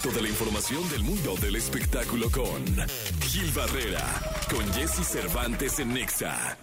directo de la información del mundo del espectáculo con Gil Barrera, con Jesse Cervantes en Nexa.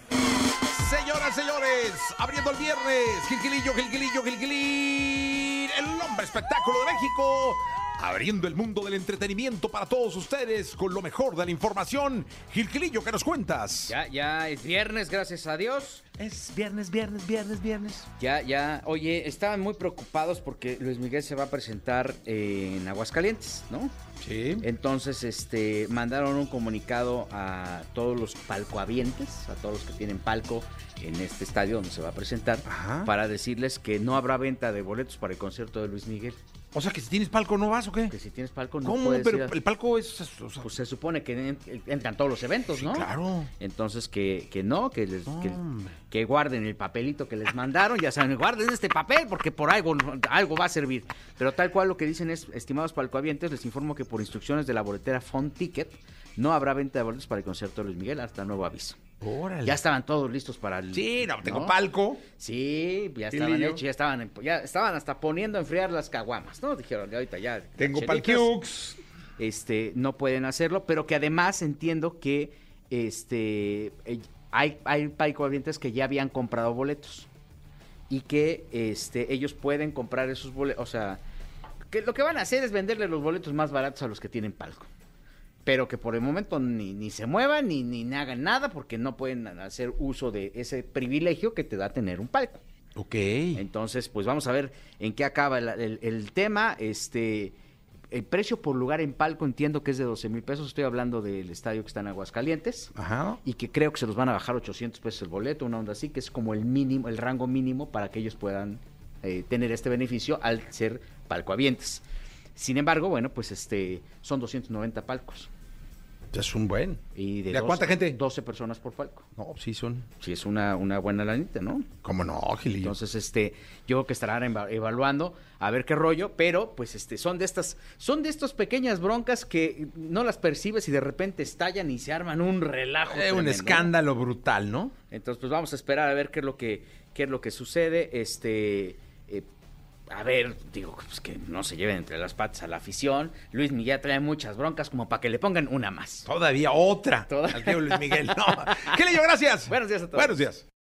Señoras, señores, abriendo el viernes, Gilquilillo, Gilquilillo, Gilquilín, el hombre espectáculo de México, abriendo el mundo del entretenimiento para todos ustedes con lo mejor de la información. Gilquilillo, ¿qué nos cuentas? Ya, ya es viernes, gracias a Dios. Es viernes, viernes, viernes, viernes. Ya, ya. Oye, estaban muy preocupados porque Luis Miguel se va a presentar en Aguascalientes, ¿no? Sí. Entonces, este, mandaron un comunicado a todos los palcoavientes, a todos los que tienen palco en este estadio donde se va a presentar, Ajá. para decirles que no habrá venta de boletos para el concierto de Luis Miguel. O sea que si tienes palco no vas o qué? Que si tienes palco no ¿Cómo? puedes Pero ir a- el palco es... o sea, Pues se supone que en- entran todos los eventos, sí, ¿no? claro. Entonces que, que no, que, les, que, Hombre. que guarden el papelito que les mandaron, ya saben, guarden este papel porque por algo, algo va a servir. Pero tal cual lo que dicen es, estimados palcoavientes, les informo que por instrucciones de la boletera Font Ticket no habrá venta de boletos para el concierto de Luis Miguel hasta nuevo aviso. Órale. Ya estaban todos listos para el... Sí, no, tengo ¿no? palco. Sí, ya estaban hechos, ya estaban, ya estaban hasta poniendo a enfriar las caguamas, ¿no? Dijeron, ahorita ya... Tengo palquiux. este, no pueden hacerlo, pero que además entiendo que este, eh, hay, hay palcoavientes que ya habían comprado boletos y que este, ellos pueden comprar esos boletos, o sea, que lo que van a hacer es venderle los boletos más baratos a los que tienen palco. Pero que por el momento ni, ni se muevan ni, ni hagan nada porque no pueden hacer uso de ese privilegio que te da tener un palco. Ok. Entonces, pues vamos a ver en qué acaba el, el- el tema. Este, el precio por lugar en palco entiendo que es de 12 mil pesos. Estoy hablando del estadio que está en Aguascalientes. Ajá. Y que creo que se los van a bajar 800 pesos el boleto, una onda así, que es como el mínimo, el rango mínimo para que ellos puedan eh, tener este beneficio al ser palcoavientes. Sin embargo, bueno, pues este son 290 palcos. Es un buen. Y de, ¿De a cuánta gente? 12 personas por palco. No, sí son. Sí, es una, una buena lanita, ¿no? ¿Cómo no, Gilillo? Entonces, este, yo creo que estarán eva- evaluando a ver qué rollo, pero pues este, son de estas, son de estas pequeñas broncas que no las percibes y de repente estallan y se arman un relajo. Eh, un escándalo brutal, ¿no? Entonces, pues vamos a esperar a ver qué es lo que, qué es lo que sucede. Este, eh, a ver, digo, pues que no se lleven entre las patas a la afición. Luis Miguel trae muchas broncas como para que le pongan una más. Todavía otra. Toda- Al tío Luis Miguel. No. Gilillo, gracias. Buenos días a todos. Buenos días.